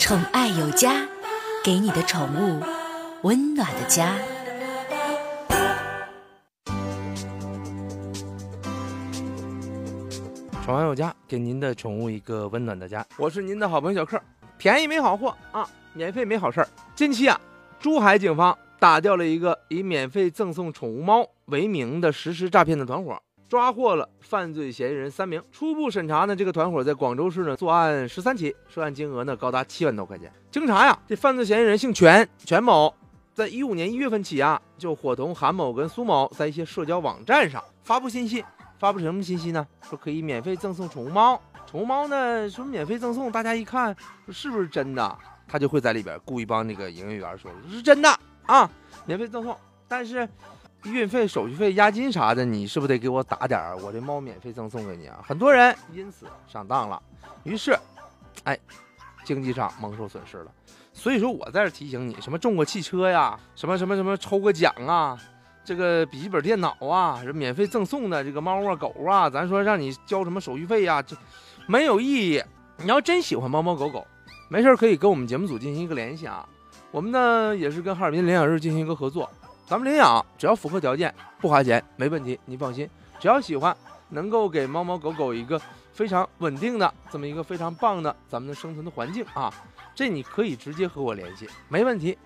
宠爱有家，给你的宠物温暖的家。宠爱有家，给您的宠物一个温暖的家。我是您的好朋友小克，便宜没好货啊，免费没好事儿。近期啊，珠海警方打掉了一个以免费赠送宠物猫为名的实施诈骗的团伙，抓获了犯罪嫌疑人三名。初步审查呢，这个团伙在广州市呢作案十三起，涉案金额呢高达七万多块钱。经查呀，这犯罪嫌疑人姓全，全某，在一五年一月份起啊，就伙同韩某跟苏某在一些社交网站上发布信息。发布什么信息呢？说可以免费赠送宠物猫，宠物猫呢说免费赠送，大家一看说是不是真的？他就会在里边故意帮那个营业员说是真的啊，免费赠送，但是运费、手续费、押金啥的，你是不是得给我打点儿？我这猫免费赠送给你啊！很多人因此上当了，于是，哎，经济上蒙受损失了。所以说我在这提醒你，什么中个汽车呀，什么什么什么抽个奖啊。这个笔记本电脑啊，是免费赠送的。这个猫啊狗啊，咱说让你交什么手续费呀，这没有意义。你要真喜欢猫猫狗狗，没事可以跟我们节目组进行一个联系啊。我们呢也是跟哈尔滨领养日进行一个合作，咱们领养只要符合条件，不花钱，没问题。您放心，只要喜欢，能够给猫猫狗狗一个非常稳定的这么一个非常棒的咱们的生存的环境啊，这你可以直接和我联系，没问题。